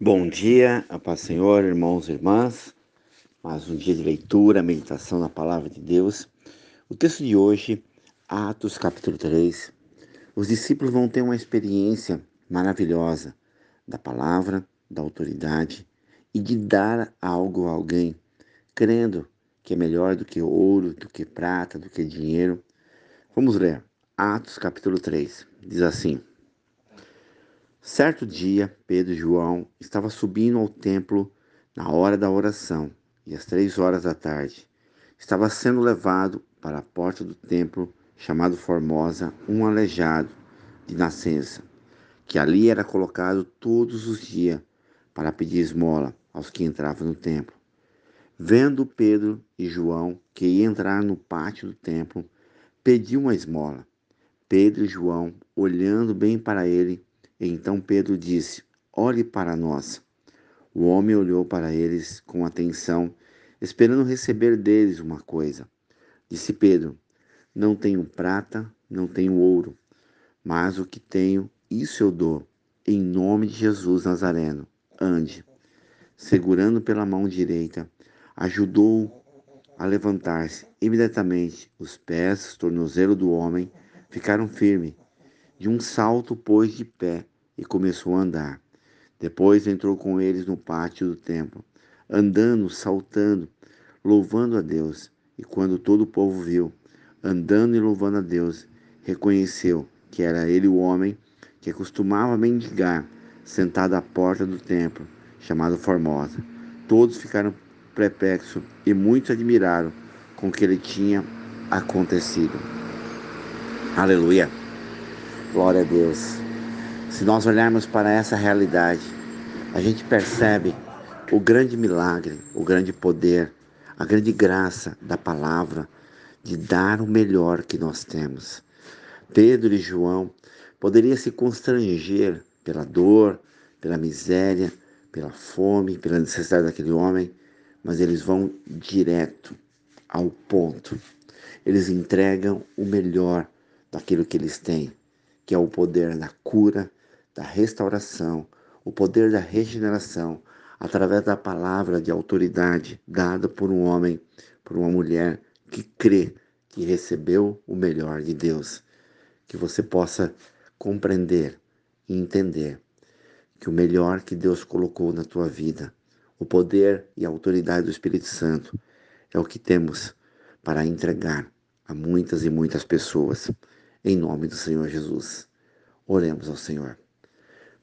Bom dia, a paz Senhor, irmãos e irmãs. Mais um dia de leitura, meditação na palavra de Deus. O texto de hoje, Atos capítulo 3. Os discípulos vão ter uma experiência maravilhosa da palavra, da autoridade e de dar algo a alguém, crendo que é melhor do que ouro, do que prata, do que dinheiro. Vamos ler. Atos capítulo 3. Diz assim: Certo dia, Pedro e João estavam subindo ao templo na hora da oração e às três horas da tarde. Estava sendo levado para a porta do templo, chamado Formosa, um aleijado de nascença, que ali era colocado todos os dias para pedir esmola aos que entravam no templo. Vendo Pedro e João que ia entrar no pátio do templo, pediu uma esmola. Pedro e João, olhando bem para ele, então Pedro disse: Olhe para nós. O homem olhou para eles com atenção, esperando receber deles uma coisa. Disse Pedro: Não tenho prata, não tenho ouro, mas o que tenho, isso eu dou. Em nome de Jesus Nazareno, ande. Segurando pela mão direita, ajudou a levantar-se. Imediatamente, os pés, tornozelo do homem, ficaram firmes de um salto pôs de pé e começou a andar. Depois entrou com eles no pátio do templo, andando, saltando, louvando a Deus. E quando todo o povo viu, andando e louvando a Deus, reconheceu que era ele o homem que costumava mendigar, sentado à porta do templo, chamado Formosa. Todos ficaram perplexos e muitos admiraram com o que ele tinha acontecido. Aleluia! Glória a Deus. Se nós olharmos para essa realidade, a gente percebe o grande milagre, o grande poder, a grande graça da palavra de dar o melhor que nós temos. Pedro e João poderiam se constranger pela dor, pela miséria, pela fome, pela necessidade daquele homem, mas eles vão direto ao ponto. Eles entregam o melhor daquilo que eles têm que é o poder da cura, da restauração, o poder da regeneração, através da palavra de autoridade dada por um homem, por uma mulher que crê que recebeu o melhor de Deus. Que você possa compreender e entender que o melhor que Deus colocou na tua vida, o poder e a autoridade do Espírito Santo, é o que temos para entregar a muitas e muitas pessoas em nome do Senhor Jesus. Oremos ao Senhor.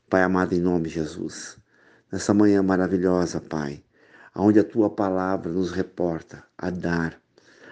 Pai amado, em nome de Jesus, nessa manhã maravilhosa, Pai, onde a tua palavra nos reporta a dar,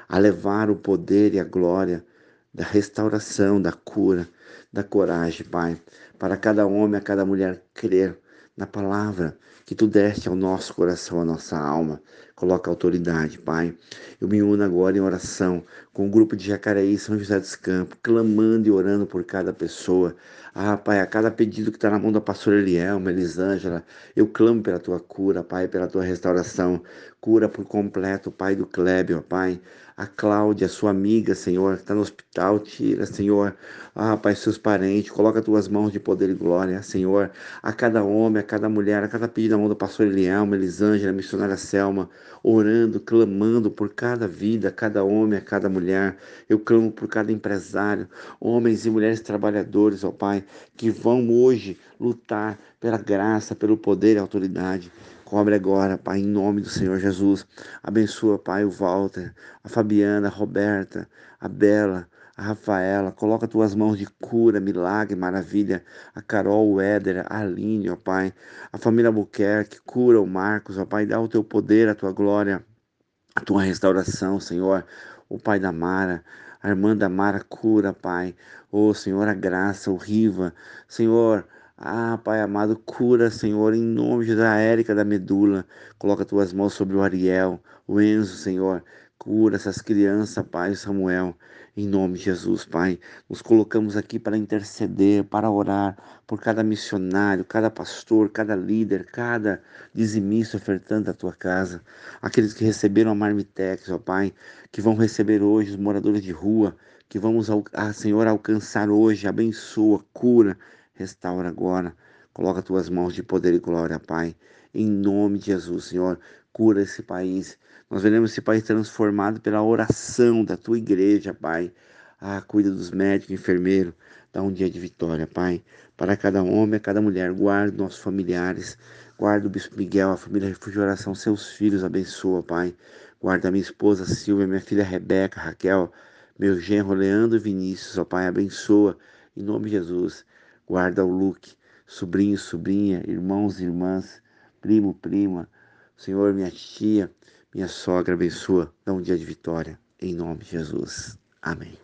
a levar o poder e a glória da restauração, da cura, da coragem, Pai, para cada homem, a cada mulher crer na palavra que tu deste ao nosso coração, à nossa alma. Coloca autoridade, Pai. Eu me uno agora em oração com o grupo de Jacareí São José dos Campos, clamando e orando por cada pessoa. Ah, Pai, a cada pedido que está na mão da pastora Elielma, Elisângela, eu clamo pela tua cura, Pai, pela tua restauração. Cura por completo, Pai do Kleber, Pai. A Cláudia, sua amiga, Senhor, que está no hospital, tira, Senhor. Ah, Pai, seus parentes, coloca tuas mãos de poder e glória, Senhor. A cada homem, a cada mulher, a cada pedido na mão da pastora Elielma, Elisângela, missionária Selma, orando, clamando por cada vida, cada homem, a cada mulher. Eu clamo por cada empresário, homens e mulheres trabalhadores, ó Pai, que vão hoje lutar pela graça, pelo poder e autoridade. Cobre agora, Pai, em nome do Senhor Jesus. Abençoa, Pai, o Walter, a Fabiana, a Roberta, a Bela, a Rafaela, coloca tuas mãos de cura, milagre, maravilha, a Carol, o Éder, a Aline, ó Pai, a família Buquerque, cura o Marcos, ó Pai, dá o teu poder, a tua glória, a tua restauração, Senhor, o Pai da Mara, a irmã da Mara, cura, Pai, ô Senhor, a graça, o Riva, Senhor, ah, Pai amado, cura, Senhor, em nome da Érica da medula. Coloca tuas mãos sobre o Ariel, o Enzo, Senhor. Cura essas crianças, Pai Samuel, em nome de Jesus, Pai. Nos colocamos aqui para interceder, para orar por cada missionário, cada pastor, cada líder, cada dizimista ofertando a tua casa. Aqueles que receberam a Marmitex, ó Pai, que vão receber hoje os moradores de rua, que vamos, ah, Senhor, alcançar hoje. Abençoa, cura, restaura agora. Coloca tuas mãos de poder e glória, Pai. Em nome de Jesus, Senhor, cura esse país. Nós veremos esse país transformado pela oração da tua igreja, Pai. Ah, cuida dos médicos, enfermeiros. Dá um dia de vitória, Pai. Para cada homem, cada mulher, guarda nossos familiares. Guarda o Bispo Miguel, a família Refúgio Oração, seus filhos, abençoa, Pai. Guarda minha esposa Silvia, minha filha Rebeca, Raquel, meu genro Leandro Vinícius, ó Pai, abençoa. Em nome de Jesus. Guarda o Luke, sobrinho, sobrinha, irmãos e irmãs, primo, prima. Senhor, minha tia, minha sogra, abençoa. Dá um dia de vitória. Em nome de Jesus. Amém.